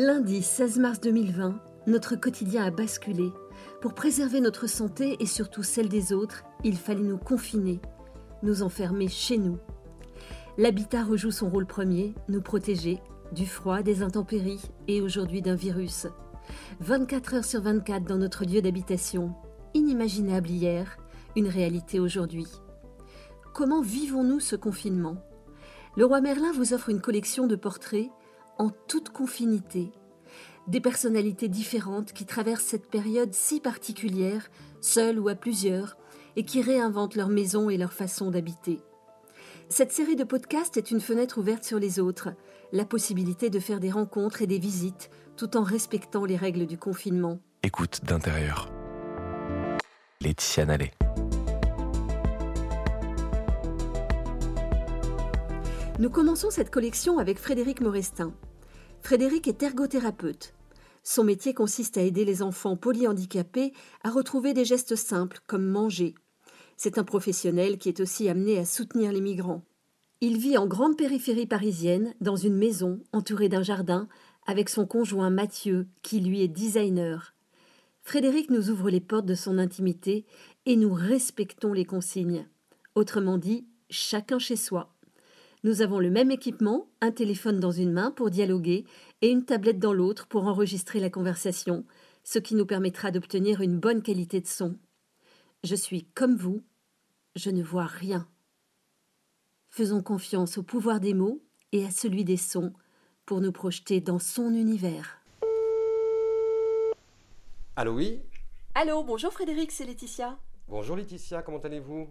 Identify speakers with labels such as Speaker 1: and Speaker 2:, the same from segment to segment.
Speaker 1: Lundi 16 mars 2020, notre quotidien a basculé. Pour préserver notre santé et surtout celle des autres, il fallait nous confiner, nous enfermer chez nous. L'habitat rejoue son rôle premier, nous protéger du froid, des intempéries et aujourd'hui d'un virus. 24 heures sur 24 dans notre lieu d'habitation, inimaginable hier, une réalité aujourd'hui. Comment vivons-nous ce confinement? Le roi Merlin vous offre une collection de portraits en toute confinité. Des personnalités différentes qui traversent cette période si particulière, seules ou à plusieurs, et qui réinventent leur maison et leur façon d'habiter. Cette série de podcasts est une fenêtre ouverte sur les autres, la possibilité de faire des rencontres et des visites tout en respectant les règles du confinement.
Speaker 2: Écoute d'intérieur. Laetitia Nallet.
Speaker 1: Nous commençons cette collection avec Frédéric Morestin. Frédéric est ergothérapeute. Son métier consiste à aider les enfants polyhandicapés à retrouver des gestes simples comme manger. C'est un professionnel qui est aussi amené à soutenir les migrants. Il vit en grande périphérie parisienne, dans une maison entourée d'un jardin, avec son conjoint Mathieu, qui lui est designer. Frédéric nous ouvre les portes de son intimité et nous respectons les consignes. Autrement dit, chacun chez soi. Nous avons le même équipement, un téléphone dans une main pour dialoguer et une tablette dans l'autre pour enregistrer la conversation, ce qui nous permettra d'obtenir une bonne qualité de son. Je suis comme vous, je ne vois rien. Faisons confiance au pouvoir des mots et à celui des sons pour nous projeter dans son univers.
Speaker 3: Allô, oui?
Speaker 1: Allô, bonjour Frédéric, c'est Laetitia.
Speaker 3: Bonjour Laetitia, comment allez-vous?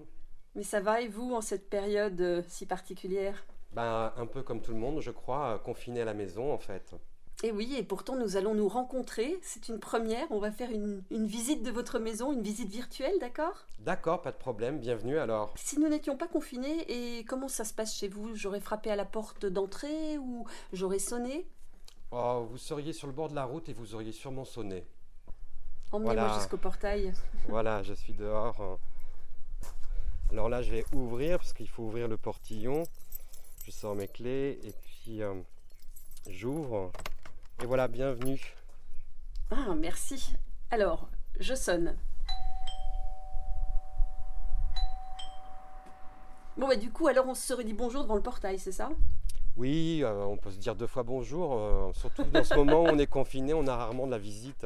Speaker 1: Mais ça va et vous en cette période euh, si particulière?
Speaker 3: Ben, un peu comme tout le monde, je crois, euh, confiné à la maison en fait.
Speaker 1: Et oui, et pourtant nous allons nous rencontrer. C'est une première. On va faire une, une visite de votre maison, une visite virtuelle, d'accord?
Speaker 3: D'accord, pas de problème, bienvenue alors.
Speaker 1: Si nous n'étions pas confinés, et comment ça se passe chez vous? J'aurais frappé à la porte d'entrée ou j'aurais sonné?
Speaker 3: Oh, vous seriez sur le bord de la route et vous auriez sûrement sonné.
Speaker 1: Emmenez-moi
Speaker 3: Voilà.
Speaker 1: jusqu'au portail.
Speaker 3: Voilà, je suis dehors. Alors là, je vais ouvrir parce qu'il faut ouvrir le portillon. Je sors mes clés et puis euh, j'ouvre. Et voilà, bienvenue.
Speaker 1: Ah, merci. Alors, je sonne. Bon, bah du coup, alors on se serait dit bonjour devant le portail, c'est ça?
Speaker 3: Oui, euh, on peut se dire deux fois bonjour. euh, surtout dans ce moment où on est confiné, on a rarement de la visite.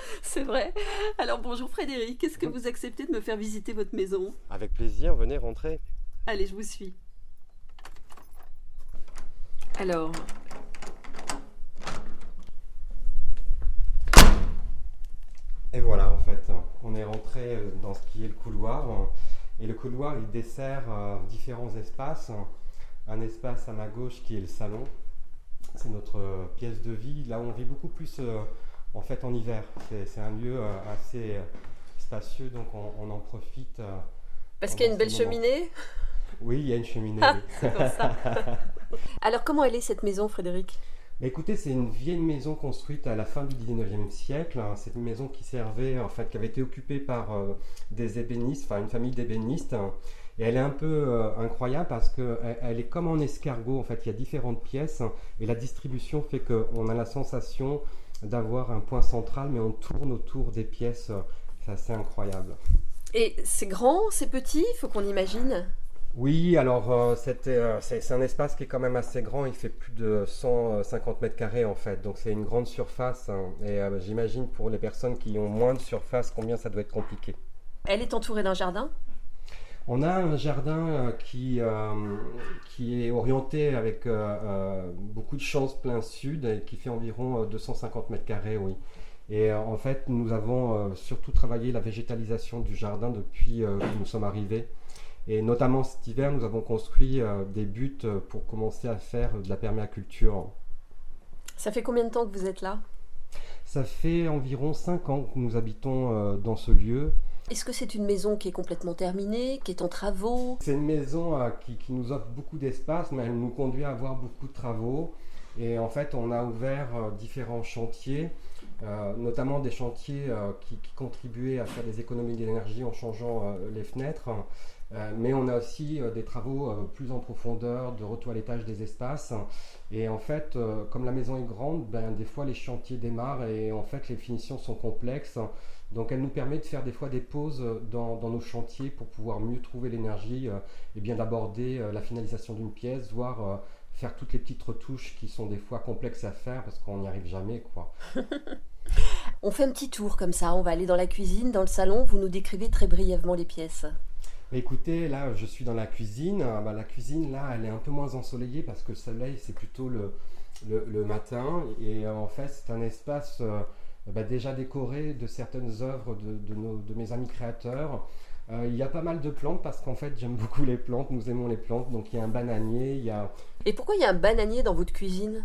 Speaker 1: C'est vrai. Alors bonjour Frédéric, est-ce que vous acceptez de me faire visiter votre maison?
Speaker 3: Avec plaisir, venez rentrer.
Speaker 1: Allez, je vous suis. Alors,
Speaker 3: Et voilà, en fait, on est rentré euh, dans ce qui est le couloir. Et le couloir, il dessert euh, différents espaces. Un espace à ma gauche qui est le salon. C'est notre euh, pièce de vie. Là, on vit beaucoup plus en fait en hiver. C'est un lieu euh, assez euh, spacieux, donc on, on en profite. euh.
Speaker 1: parce qu'il y a une belle cheminée?
Speaker 3: Oui, il y a une cheminée.
Speaker 1: Ah,
Speaker 3: oui.
Speaker 1: c'est pour ça. Alors comment elle est cette maison Frédéric?
Speaker 3: Mais écoutez, c'est une vieille maison construite à la fin du 19e siècle. C'est une maison qui servait, en fait, qui avait été occupée par euh, des ébénistes, enfin une famille d'ébénistes. Et elle est un peu euh, incroyable parce qu'elle elle est comme en escargot. En fait, il y a différentes pièces et la distribution fait qu'on a la sensation d'avoir un point central, mais on tourne autour des pièces. C'est assez incroyable.
Speaker 1: Et c'est grand, c'est petit, il faut qu'on imagine?
Speaker 3: Oui, alors euh, euh, c'est c'est un espace qui est quand même assez grand, il fait plus de 150 mètres carrés en fait, donc c'est une grande surface hein. et euh, j'imagine pour les personnes qui ont moins de surface combien ça doit être compliqué.
Speaker 1: Elle est entourée d'un jardin?
Speaker 3: On a un jardin euh, qui, euh, qui est orienté avec euh, beaucoup de champs plein sud et qui fait environ euh, 250 mètres carrés, oui. Et en fait, nous avons surtout travaillé la végétalisation du jardin depuis que nous sommes arrivés. Et notamment cet hiver, nous avons construit des buts pour commencer à faire de la permaculture.
Speaker 1: Ça fait combien de temps que vous êtes là?
Speaker 3: Ça fait environ 5 ans que nous habitons dans ce lieu.
Speaker 1: Est-ce que c'est une maison qui est complètement terminée, qui est en travaux?
Speaker 3: C'est une maison euh, qui, nous offre beaucoup d'espace, mais elle nous conduit à avoir beaucoup de travaux. Et en fait, on a ouvert euh, différents chantiers, euh, notamment des chantiers qui, contribuaient à faire des économies d'énergie en changeant les fenêtres. Euh, mais on a aussi des travaux plus en profondeur de retoilettage des espaces. Et en fait, comme la maison est grande, ben, des fois les chantiers démarrent et en fait les finitions sont complexes. Donc elle nous permet de faire des fois des pauses dans, dans nos chantiers pour pouvoir mieux trouver l'énergie et bien d'aborder la finalisation d'une pièce, voire faire toutes les petites retouches qui sont des fois complexes à faire parce qu'on n'y arrive jamais. quoi.
Speaker 1: on fait un petit tour comme ça, on va aller dans la cuisine, dans le salon, vous nous décrivez très brièvement les pièces.
Speaker 3: Écoutez, là je suis dans la cuisine. Ah, bah, la cuisine, là, elle est un peu moins ensoleillée parce que le soleil, c'est plutôt le, matin. Et en fait, c'est un espace euh, bah, déjà décoré de certaines œuvres de, de, nos, mes amis créateurs. Euh, il y a pas mal de plantes parce qu'en fait j'aime beaucoup les plantes, nous aimons les plantes, donc il y a un bananier, il y a...
Speaker 1: Et pourquoi il y a un bananier dans votre cuisine?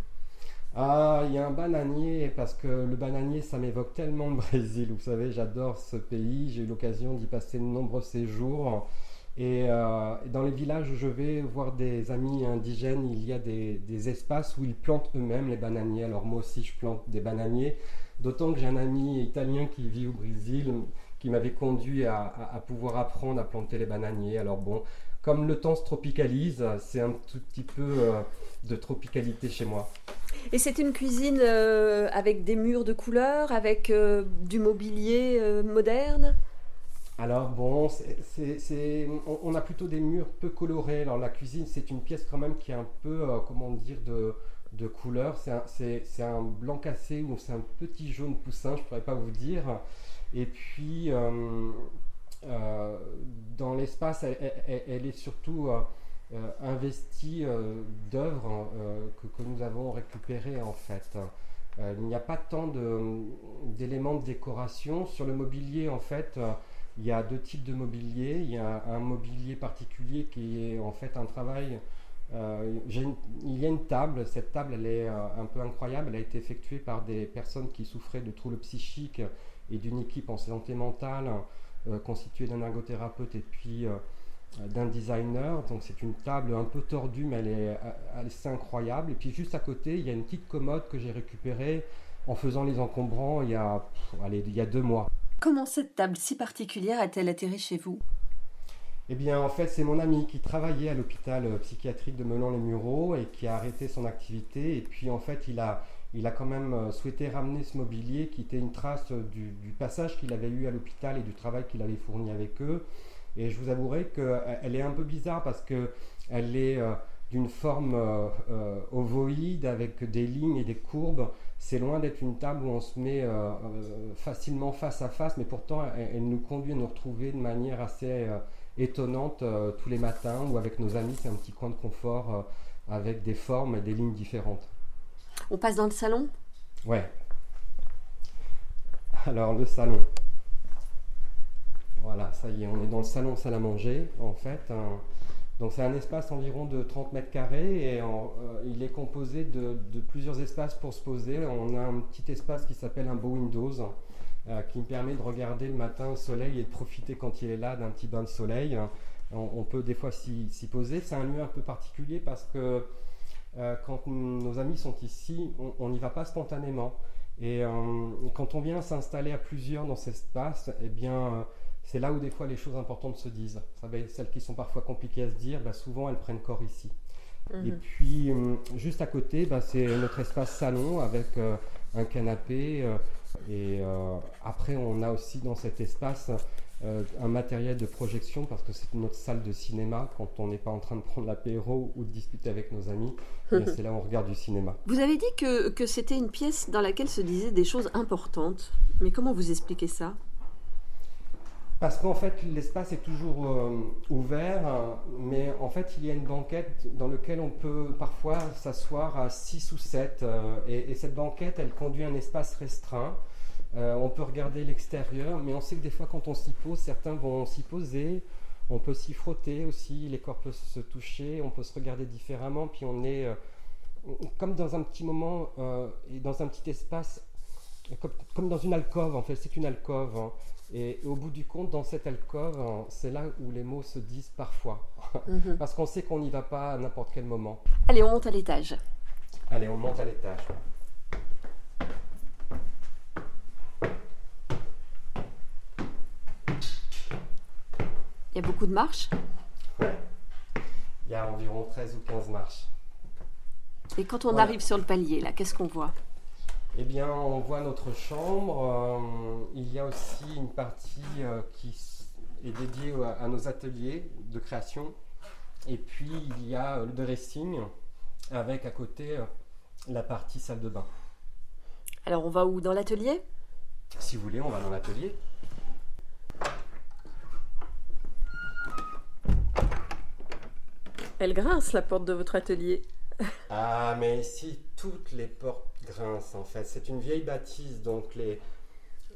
Speaker 3: Ah, il y a un bananier parce que le bananier, ça m'évoque tellement le Brésil. Vous savez, j'adore ce pays. J'ai eu l'occasion d'y passer de nombreux séjours. Et euh, dans les villages où je vais voir des amis indigènes, il y a des, espaces où ils plantent eux-mêmes les bananiers. Alors moi aussi, je plante des bananiers. D'autant que j'ai un ami italien qui vit au Brésil qui m'avait conduit à, pouvoir apprendre à planter les bananiers. Alors bon, comme le temps se tropicalise, c'est un tout petit peu euh, de tropicalité chez moi.
Speaker 1: Et c'est une cuisine euh, avec des murs de couleur, avec euh, du mobilier moderne
Speaker 3: alors bon, on, a plutôt des murs peu colorés. Alors la cuisine, c'est une pièce quand même qui est un peu, comment dire, de, de couleur. C'est un, blanc cassé ou c'est un petit jaune poussin, je ne pourrais pas vous dire. Et puis, euh, euh, dans l'espace, elle, est surtout euh, investie d'œuvres que, nous avons récupérées en fait. il n'y a pas tant d'éléments de, décoration. Sur le mobilier, en fait, il y a deux types de mobilier. Il y a un mobilier particulier qui est en fait un travail il y a une table, cette table elle est un peu incroyable, elle a été effectuée par des personnes qui souffraient de troubles psychiques et d'une équipe en santé mentale euh, constituée d'un ergothérapeute et puis euh, d'un designer. Donc c'est une table un peu tordue, mais elle est assez incroyable. Et puis juste à côté, il y a une petite commode que j'ai récupérée en faisant les encombrants il y a, allez, il y a deux mois.
Speaker 1: Comment cette table si particulière a-t-elle atterri chez vous?
Speaker 3: Eh bien, en fait, c'est mon ami qui travaillait à l'hôpital euh, psychiatrique de Melun-les-Mureaux et qui a arrêté son activité. Et puis, en fait, il a, il a quand même euh, souhaité ramener ce mobilier qui était une trace du, passage qu'il avait eu à l'hôpital et du travail qu'il avait fourni avec eux. Et je vous avouerai qu'elle euh, est un peu bizarre parce qu'elle est euh, d'une forme ovoïde avec des lignes et des courbes. C'est loin d'être une table où on se met facilement face à face, mais pourtant elle, nous conduit à nous retrouver de manière assez étonnante tous les matins ou avec nos amis. C'est un petit coin de confort avec des formes et des lignes différentes.
Speaker 1: On passe dans le salon?
Speaker 3: Ouais. Alors le salon. Voilà, ça y est, on est dans le salon salle à manger en fait. Donc c'est un espace environ de 30 mètres carrés et euh, il est composé de, plusieurs espaces pour se poser. On a un petit espace qui s'appelle un beau Windows euh, qui me permet de regarder le matin le soleil et de profiter quand il est là d'un petit bain de soleil. On, peut des fois s'y poser. C'est un lieu un peu particulier parce que euh, quand nos amis sont ici, on n'y va pas spontanément. Et quand on vient s'installer à plusieurs dans cet espace, eh bien, c'est là où des fois les choses importantes se disent. Celles qui sont parfois compliquées à se dire, bah, souvent elles prennent corps ici. Et mhm. puis, juste à côté, bah, c'est notre espace salon avec un canapé. et après, on a aussi dans cet espace euh, un matériel de projection parce que c'est notre salle de cinéma quand on n'est pas en train de prendre l'apéro ou de discuter avec nos amis. c'est là où on regarde du cinéma.
Speaker 1: Vous avez dit que, que c'était une pièce dans laquelle se disaient des choses importantes. Mais comment vous expliquez ça?
Speaker 3: Parce qu'en fait, l'espace est toujours euh, ouvert, mais en fait, il y a une banquette dans laquelle on peut parfois s'asseoir à 6 ou 7. Euh, et, et, cette banquette, elle conduit un espace restreint. Euh, on peut regarder l'extérieur, mais on sait que des fois, quand on s'y pose, certains vont s'y poser. On peut s'y frotter aussi, les corps peuvent se toucher, on peut se regarder différemment, puis on est comme dans un petit moment dans un petit espace, comme, dans une alcôve en fait, c'est une alcôve. Hein. Et au bout du compte, dans cette alcôve, hein, c'est là où les mots se disent parfois. Mhm. Parce qu'on sait qu'on n'y va pas à n'importe quel moment.
Speaker 1: Allez, on monte à l'étage.
Speaker 3: Allez, on monte à l'étage.
Speaker 1: Il y a beaucoup de marches
Speaker 3: Il y a environ 13 ou 15 marches.
Speaker 1: Et quand on
Speaker 3: Voilà.
Speaker 1: arrive sur le palier, là, qu'est-ce qu'on voit?
Speaker 3: Eh bien, on voit notre chambre. euh, il y a aussi une partie euh, qui est dédiée à, à nos ateliers de création. Et puis, il y a euh, le dressing avec à côté euh, la partie salle de bain.
Speaker 1: Alors on va où? Dans l'atelier?
Speaker 3: Si vous voulez, on va dans l'atelier.
Speaker 1: Elle grince la porte de votre atelier.
Speaker 3: Ah, mais ici, toutes les portes grincent en fait. C'est une vieille bâtisse, donc les,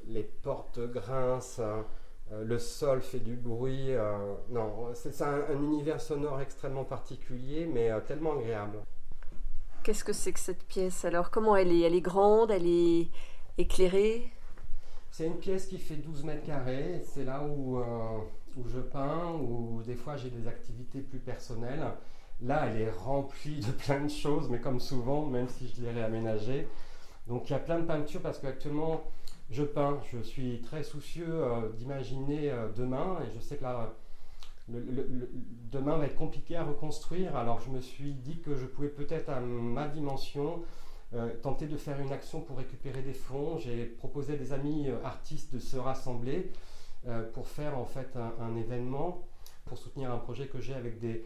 Speaker 3: les portes grincent, euh, le sol fait du bruit. euh, non, c'est un, un univers sonore extrêmement particulier, mais euh, tellement agréable.
Speaker 1: Qu'est-ce que c'est que cette pièce alors? Comment elle est? Elle est grande? Elle est éclairée?
Speaker 3: C'est une pièce qui fait 12 mètres carrés. C'est là où, où je peins, où des fois j'ai des activités plus personnelles. Là, elle est remplie de plein de choses, mais comme souvent, même si je l'ai réaménagée. Donc il y a plein de peintures parce qu'actuellement, je peins. Je suis très soucieux euh, d'imaginer euh, demain et je sais que demain va être compliqué à reconstruire. Alors je me suis dit que je pouvais peut-être à ma dimension euh, tenter de faire une action pour récupérer des fonds. J'ai proposé à des amis artistes de se rassembler pour faire en fait un événement pour soutenir un projet que j'ai avec des,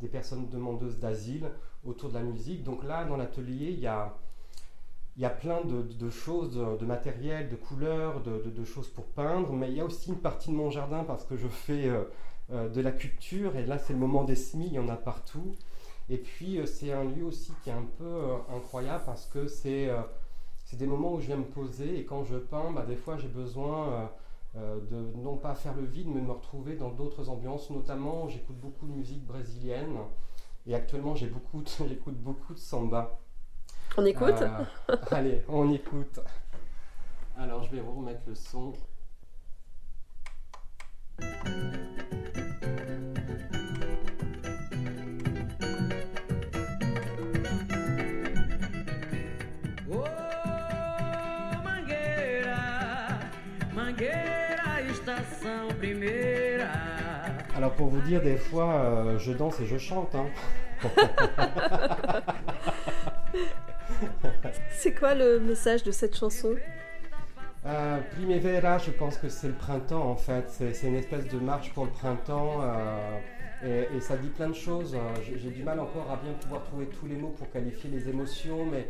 Speaker 3: des personnes demandeuses d'asile autour de la musique. Donc là, dans l'atelier, il y a, y a plein de, choses, de, matériel, de couleurs, de, choses pour peindre, mais il y a aussi une partie de mon jardin parce que je fais euh, euh, de la culture et là c'est le moment des semis, il y en a partout. Et puis euh, c'est un lieu aussi qui est un peu incroyable parce que c'est euh, des moments où je viens me poser et quand je peins, bah, des fois j'ai besoin de non pas faire le vide mais de me retrouver dans d'autres ambiances. Notamment j'écoute beaucoup de musique brésilienne et actuellement j'ai beaucoup de- j'écoute beaucoup de samba.
Speaker 1: On écoute
Speaker 3: Euh, allez, on écoute. Alors je vais vous remettre le son. Alors pour vous dire, des fois euh, je danse et je chante. hein.
Speaker 1: C'est quoi le message de cette chanson?
Speaker 3: Euh, Primavera, je pense que c'est le printemps en fait. C'est une espèce de marche pour le printemps. euh, et, et ça dit plein de choses. Euh, J'ai du mal encore à bien pouvoir trouver tous les mots pour qualifier les émotions, mais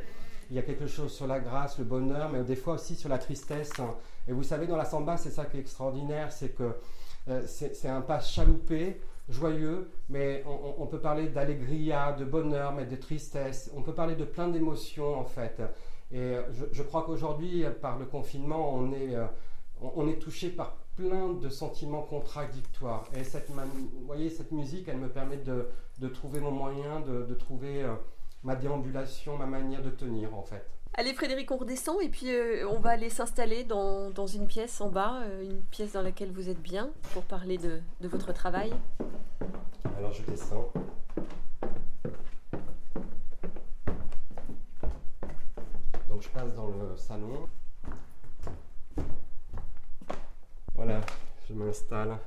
Speaker 3: il y a quelque chose sur la grâce, le bonheur, mais des fois aussi sur la tristesse. Et vous savez, dans la samba, c'est ça qui est extraordinaire, c'est que c'est c'est un pas chaloupé, joyeux, mais on, peut parler d'allegria, de bonheur, mais de tristesse. On peut parler de plein d'émotions en fait. Et euh, je, crois qu'aujourd'hui, euh, par le confinement, on est, euh, on, est touché par plein de sentiments contradictoires. Et cette, voyez, cette musique, elle me permet de, de trouver mon moyen, de, de trouver euh, ma déambulation, ma manière de tenir en fait.
Speaker 1: Allez Frédéric, on redescend et puis euh, on va aller s'installer dans, dans une pièce en bas, euh, une pièce dans laquelle vous êtes bien pour parler de, de votre travail.
Speaker 3: Alors je descends. Donc je passe dans le salon. Voilà, je m'installe.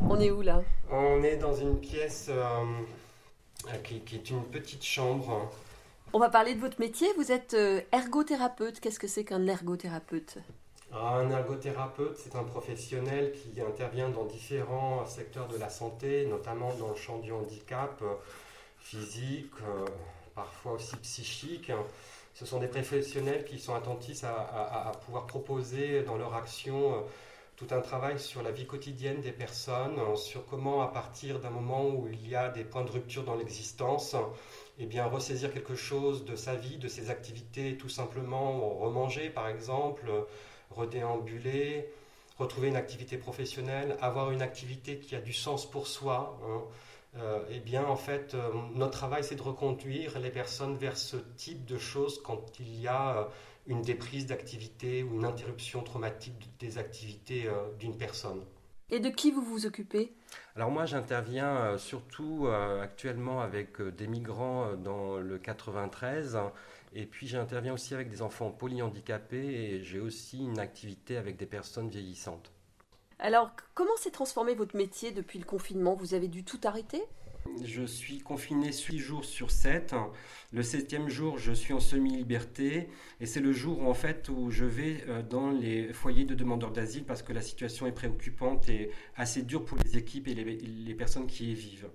Speaker 1: On est où là?
Speaker 3: On est dans une pièce euh, qui, qui est une petite chambre.
Speaker 1: On va parler de votre métier. Vous êtes euh, ergothérapeute. Qu'est-ce que c'est qu'un ergothérapeute?
Speaker 3: Alors, un ergothérapeute, c'est un professionnel qui intervient dans différents secteurs de la santé, notamment dans le champ du handicap euh, physique, euh, parfois aussi psychique. Ce sont des professionnels qui sont attentifs à, à- à pouvoir proposer dans leur action tout un travail sur la vie quotidienne des personnes, euh, sur comment à partir d'un moment où il y a des points de rupture dans l'existence, eh bien ressaisir quelque chose de sa vie, de ses activités, tout simplement remanger par exemple, redéambuler, retrouver une activité professionnelle, avoir une activité qui a du sens pour soi. hein. Euh, eh bien, en fait, euh, notre travail, c'est de reconduire les personnes vers ce type de choses quand il y a euh, une déprise d'activité ou une interruption traumatique des activités euh, d'une personne.
Speaker 1: Et de qui vous vous occupez?
Speaker 3: Alors moi, j'interviens euh, surtout euh, actuellement avec des migrants dans le 93. Et puis j'interviens aussi avec des enfants polyhandicapés et j'ai aussi une activité avec des personnes vieillissantes.
Speaker 1: Alors, comment s'est transformé votre métier depuis le confinement? Vous avez dû tout arrêter?
Speaker 3: Je suis confiné 6 jours sur 7. Le septième jour, je suis en semi-liberté. Et c'est le jour où, en fait, où je vais euh, dans les foyers de demandeurs d'asile parce que la situation est préoccupante et assez dure pour les équipes et les, personnes qui y vivent.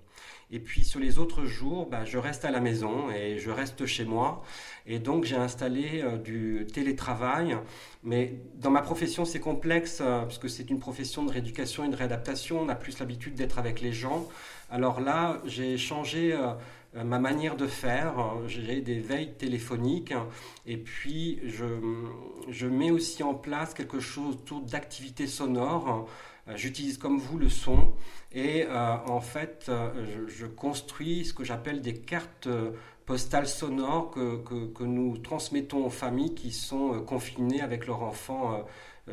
Speaker 3: Et puis sur les autres jours, bah, je reste à la maison et je reste chez moi. Et donc j'ai installé euh, du télétravail. Mais dans ma profession, c'est complexe euh, parce que c'est une profession de rééducation et de réadaptation. On a plus l'habitude d'être avec les gens. Alors là, j'ai changé euh, ma manière de faire. J'ai des veilles téléphoniques et puis je, je mets aussi en place quelque chose autour d'activités sonores. J'utilise comme vous le son et euh, en fait, euh, je, construis ce que j'appelle des cartes euh, postales sonores que, que, nous transmettons aux familles qui sont confinées avec leurs enfants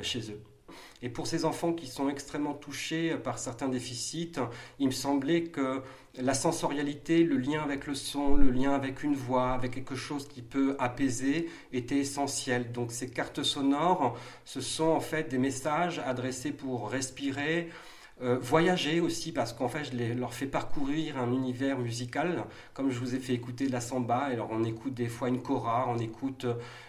Speaker 3: chez eux. Et pour ces enfants qui sont extrêmement touchés par certains déficits, il me semblait que la sensorialité, le lien avec le son, le lien avec une voix, avec quelque chose qui peut apaiser, était essentiel. Donc ces cartes sonores, ce sont en fait des messages adressés pour respirer, euh, voyager aussi, parce qu'en fait, je leur fais parcourir un univers musical, comme je vous ai fait écouter de la samba, alors on écoute des fois une kora, on écoute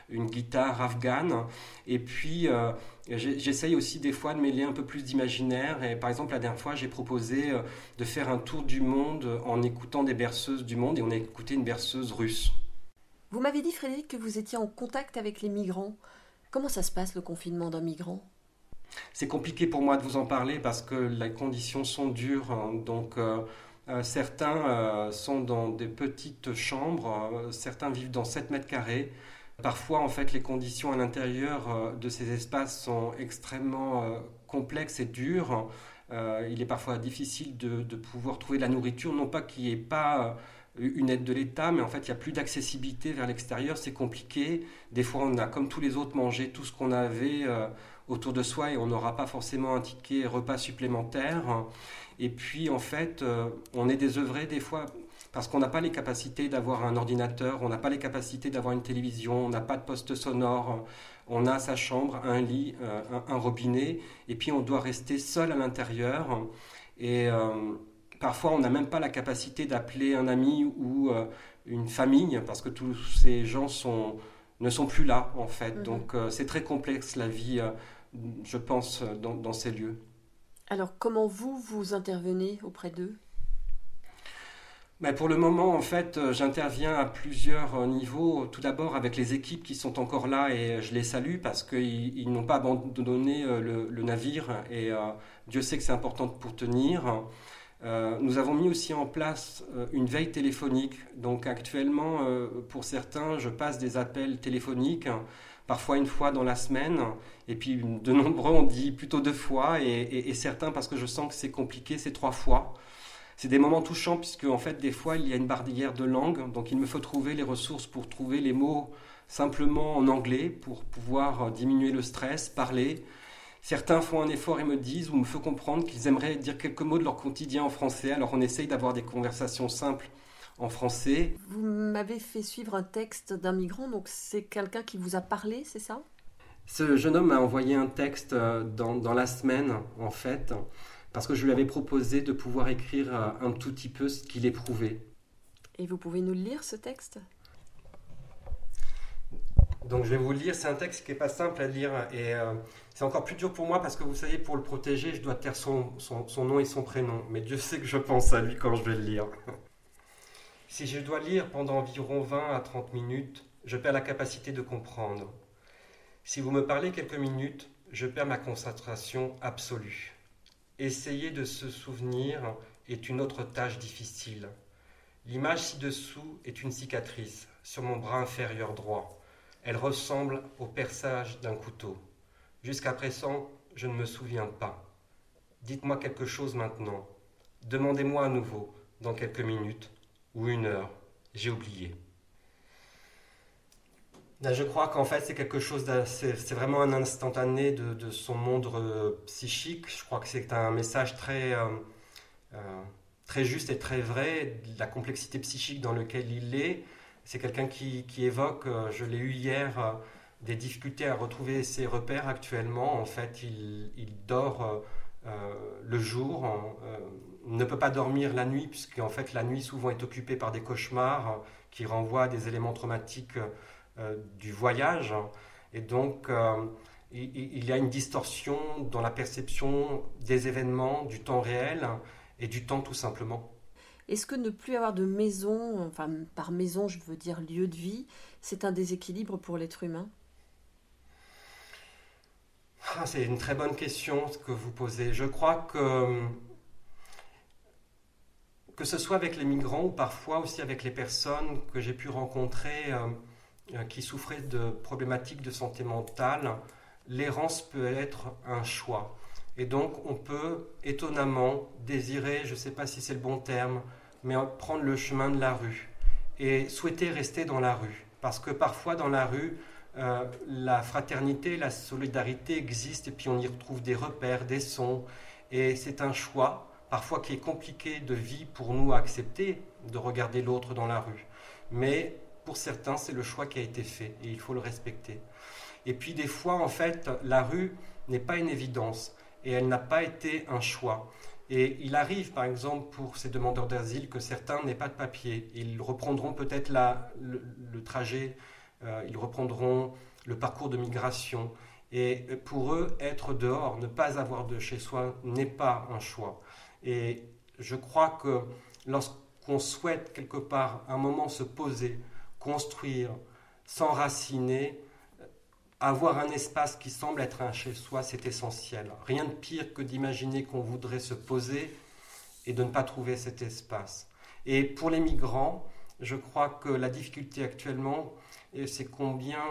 Speaker 3: une guitare afghane, et puis euh, j'essaye aussi des fois de mêler un peu plus d'imaginaire, et par exemple, la dernière fois, j'ai proposé de faire un tour du monde en écoutant des berceuses du monde, et on a écouté une berceuse russe.
Speaker 1: Vous m'avez dit, Frédéric, que vous étiez en contact avec les migrants. Comment ça se passe le confinement d'un migrant?
Speaker 3: C'est compliqué pour moi de vous en parler parce que les conditions sont dures. Hein. donc, euh, euh, certains euh, sont dans des petites chambres, certains vivent dans 7 mètres carrés. Parfois, en fait, les conditions à l'intérieur de ces espaces sont extrêmement complexes et dures. il est parfois difficile de, pouvoir trouver de la nourriture, non pas qu'il n'y ait pas une aide de l'État, mais en fait, il n'y a plus d'accessibilité vers l'extérieur, c'est compliqué. Des fois, on a, comme tous les autres, mangé tout ce qu'on avait autour de soi et on n'aura pas forcément un ticket repas supplémentaire. Et puis en fait, euh, on est désœuvré des fois parce qu'on n'a pas les capacités d'avoir un ordinateur, on n'a pas les capacités d'avoir une télévision, on n'a pas de poste sonore, on a sa chambre, un lit, euh, un, robinet, et puis on doit rester seul à l'intérieur. Et euh, parfois, on n'a même pas la capacité d'appeler un ami ou une famille, parce que tous ces gens sont, ne sont plus là, en fait. Mhm. Donc, c'est très complexe la vie je pense, dans, ces lieux.
Speaker 1: Alors, comment vous, vous intervenez auprès d'eux?
Speaker 3: Pour le moment, en fait, j'interviens à plusieurs niveaux. Tout d'abord avec les équipes qui sont encore là et je les salue parce qu'ils n'ont pas abandonné euh, le, navire et euh, Dieu sait que c'est important pour tenir. Euh, nous avons mis aussi en place une veille téléphonique. Donc actuellement, pour certains, je passe des appels téléphoniques parfois une fois dans la semaine, et puis de nombreux on dit plutôt deux fois, et, certains parce que je sens que c'est compliqué, c'est trois fois. C'est des moments touchants puisque en fait des fois il y a une barrière de langue, donc il me faut trouver les ressources pour trouver les mots simplement en anglais pour pouvoir diminuer le stress, parler. Certains font un effort et me disent ou me font comprendre qu'ils aimeraient dire quelques mots de leur quotidien en français, alors on essaye d'avoir des conversations simples en français.
Speaker 1: Vous m'avez fait suivre un texte d'un migrant, donc c'est quelqu'un qui vous a parlé, c'est ça?
Speaker 3: Ce jeune homme m'a envoyé un texte euh, dans, la semaine, en fait, parce que je lui avais proposé de pouvoir écrire euh, un tout petit peu ce qu'il éprouvait.
Speaker 1: Et vous pouvez nous lire ce texte?
Speaker 3: Donc je vais vous le lire, c'est un texte qui n'est pas simple à lire et euh, c'est encore plus dur pour moi parce que vous savez, pour le protéger, je dois taire son, son nom et son prénom. Mais Dieu sait que je pense à lui quand je vais le lire. Si je dois lire pendant environ 20 à 30 minutes, je perds la capacité de comprendre. Si vous me parlez quelques minutes, je perds ma concentration absolue. Essayer de se souvenir est une autre tâche difficile. L'image ci-dessous est une cicatrice sur mon bras inférieur droit. Elle ressemble au perçage d'un couteau. Jusqu'à présent, je ne me souviens pas. Dites-moi quelque chose maintenant. Demandez-moi à nouveau, dans quelques minutes, ou une heure. J'ai oublié. Je crois qu'en fait, c'est quelque chose, c'est vraiment un instantané de, son monde euh, psychique. Je crois que c'est un message très, euh, euh, très juste et très vrai la complexité psychique dans laquelle il est. C'est quelqu'un qui, évoque, je l'ai eu hier, des difficultés à retrouver ses repères actuellement. En fait, il, dort le jour, ne peut pas dormir la nuit, puisqu'en fait la nuit souvent est occupée par des cauchemars qui renvoient à des éléments traumatiques du voyage. Et donc, il y a une distorsion dans la perception des événements, du temps réel et du temps tout simplement.
Speaker 1: Est-ce que ne plus avoir de maison, enfin par maison je veux dire lieu de vie, c'est un déséquilibre pour l'être humain?
Speaker 3: Ah, C'est une très bonne question que vous posez. Je crois que que ce soit avec les migrants ou parfois aussi avec les personnes que j'ai pu rencontrer euh, euh, qui souffraient de problématiques de santé mentale, l'errance peut être un choix. Et donc on peut étonnamment désirer, je ne sais pas si c'est le bon terme, mais prendre le chemin de la rue et souhaiter rester dans la rue. Parce que parfois dans la rue, euh, la fraternité, la solidarité existent et puis on y retrouve des repères, des sons. Et c'est un choix, parfois qui est compliqué de vie pour nous à accepter, de regarder l'autre dans la rue. Mais pour certains, c'est le choix qui a été fait et il faut le respecter. Et puis des fois, en fait, la rue n'est pas une évidence et elle n'a pas été un choix. Et il arrive, par exemple, pour ces demandeurs d'asile, que certains n'aient pas de papier. Ils reprendront peut-être le, le, trajet, euh, ils reprendront le parcours de migration. Et pour eux, être dehors, ne pas avoir de chez soi, n'est pas un choix. Et je crois que lorsqu'on souhaite quelque part un moment se poser, construire, s'enraciner, avoir un espace qui semble être un chez-soi, c'est essentiel. Rien de pire que d'imaginer qu'on voudrait se poser et de ne pas trouver cet espace. Et pour les migrants, je crois que la difficulté actuellement, c'est combien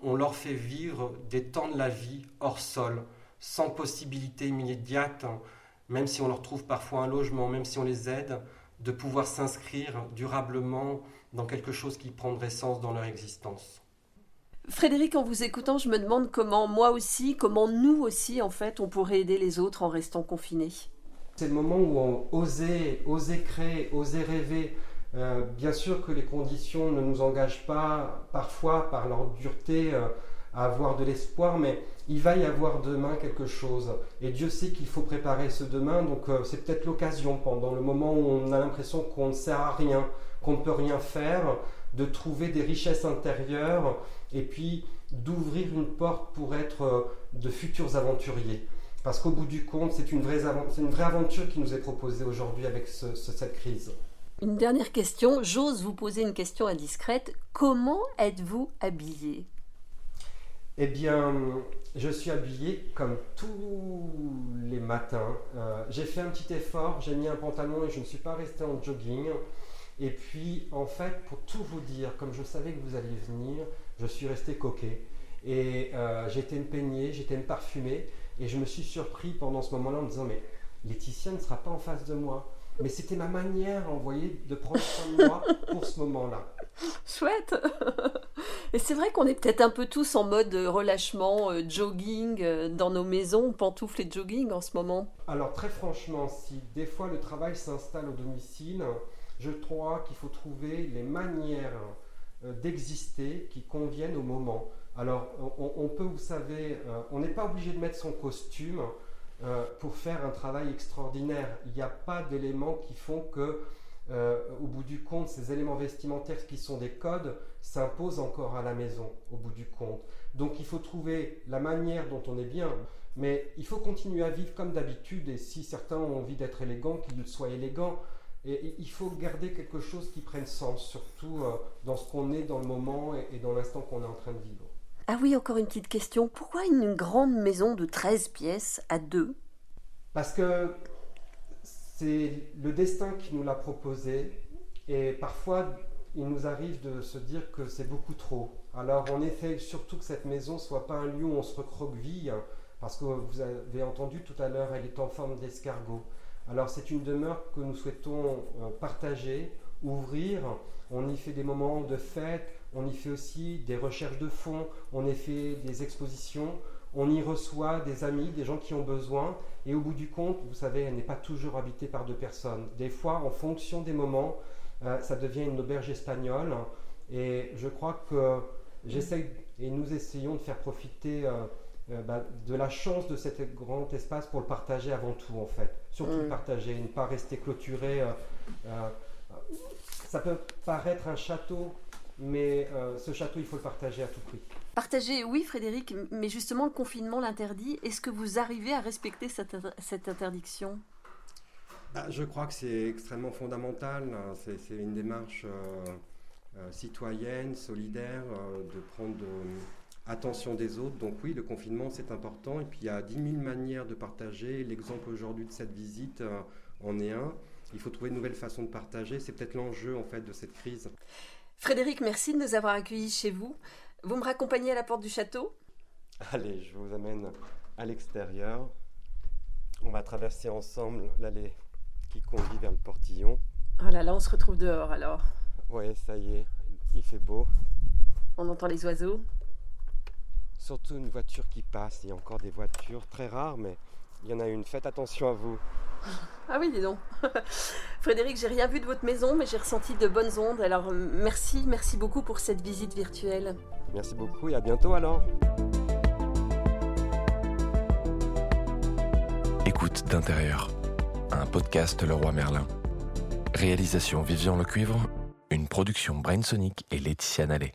Speaker 3: on leur fait vivre des temps de la vie hors sol, sans possibilité immédiate, même si on leur trouve parfois un logement, même si on les aide, de pouvoir s'inscrire durablement dans quelque chose qui prendrait sens dans leur existence.
Speaker 1: Frédéric, en vous écoutant, je me demande comment moi aussi, comment nous aussi, en fait, on pourrait aider les autres en restant confinés.
Speaker 3: C'est le moment où on osait, oser créer, oser rêver. Euh, bien sûr que les conditions ne nous engagent pas parfois par leur dureté euh, à avoir de l'espoir, mais il va y avoir demain quelque chose. Et Dieu sait qu'il faut préparer ce demain, donc euh, c'est peut-être l'occasion pendant le moment où on a l'impression qu'on ne sert à rien, qu'on ne peut rien faire, de trouver des richesses intérieures et puis d'ouvrir une porte pour être euh, de futurs aventuriers. Parce qu'au bout du compte, c'est une, vraie, une vraie aventure qui nous est proposée aujourd'hui avec cette crise.
Speaker 1: Une dernière question, j'ose vous poser une question indiscrète. Comment êtes-vous habillé?
Speaker 3: Eh bien, je suis habillé comme tous les matins. Euh, j'ai fait un petit effort, j'ai mis un pantalon et je ne suis pas resté en jogging. Et puis, en fait, pour tout vous dire, comme je savais que vous alliez venir, je suis resté coquet. Et euh, j'étais une peignée, j'étais une parfumée. Et je me suis surpris pendant ce moment-là en me disant, mais Laetitia ne sera pas en face de moi. Mais c'était ma manière, vous voyez, de prendre soin de moi pour ce moment-là.
Speaker 1: Et c'est vrai qu'on est peut-être un peu tous en mode relâchement, euh, jogging, euh, dans nos maisons, pantoufles et jogging en ce moment.
Speaker 3: Alors très franchement, si des fois le travail s'installe au domicile, je crois qu'il faut trouver les manières euh, d'exister qui conviennent au moment. Alors, on, peut, vous savez, euh, on n'est pas obligé de mettre son costume euh, pour faire un travail extraordinaire. Il n'y a pas d'éléments qui font que, au bout du compte, ces éléments vestimentaires qui sont des codes s'imposent encore à la maison, au bout du compte. Donc, il faut trouver la manière dont on est bien. Mais il faut continuer à vivre comme d'habitude, et si certains ont envie d'être élégants, qu'ils soient élégants. Et il faut garder quelque chose qui prenne sens, surtout euh, dans ce qu'on est dans le moment et, dans l'instant qu'on est en train de vivre.
Speaker 1: Ah oui, encore une petite question. Pourquoi une grande maison de 13 pièces à deux?
Speaker 3: Parce que c'est le destin qui nous l'a proposé. Et parfois, il nous arrive de se dire que c'est beaucoup trop. Alors on essaie surtout que cette maison soit pas un lieu où on se recroqueville, parce que vous avez entendu tout à l'heure, elle est en forme d'escargot. Alors c'est une demeure que nous souhaitons euh, partager, ouvrir. On y fait des moments de fête, on y fait aussi des recherches de fonds, on y fait des expositions, on y reçoit des amis, des gens qui ont besoin. Et au bout du compte, vous savez, elle n'est pas toujours habitée par deux personnes. Des fois, en fonction des moments, euh, ça devient une auberge espagnole. Et je crois que j'essaie et nous essayons de faire profiter euh, bah, de la chance de cet grand espace pour le partager avant tout en fait. Surtout le partager, ne pas rester clôturé. euh, euh, ça peut paraître un château, mais euh, ce château, il faut le partager à tout prix.
Speaker 1: Partager, oui, Frédéric, mais justement, le confinement l'interdit. Est-ce que vous arrivez à respecter cette, cette interdiction?
Speaker 3: Ah, je crois que c'est extrêmement fondamental. hein. C'est une démarche euh, euh, citoyenne, solidaire, euh, de prendre attention des autres. Donc oui, le confinement, c'est important. Et puis il y a 10 000 manières de partager. L'exemple aujourd'hui de cette visite euh, en est un. Il faut trouver de nouvelles façons de partager. C'est peut-être l'enjeu en fait de cette crise.
Speaker 1: Frédéric, merci de nous avoir accueillis chez vous. Vous me raccompagnez à la porte du château?
Speaker 3: Allez, je vous amène à l'extérieur. On va traverser ensemble l'allée qui conduit vers le portillon.
Speaker 1: Oh là là, on se retrouve dehors alors.
Speaker 3: Ouais, ça y est, il fait beau.
Speaker 1: On entend les oiseaux.
Speaker 3: Surtout une voiture qui passe. Il y a encore des voitures très rares, mais il y en a une. Faites attention à vous.
Speaker 1: Ah oui, dis donc. Frédéric, j'ai rien vu de votre maison, mais j'ai ressenti de bonnes ondes. Alors euh, merci, merci beaucoup pour cette visite virtuelle.
Speaker 3: Merci beaucoup et à bientôt alors.
Speaker 2: Écoute d'intérieur. Un podcast Leroy Merlin. Réalisation Vivian Le Cuivre. Une production Brainsonic et Laetitia Nallet.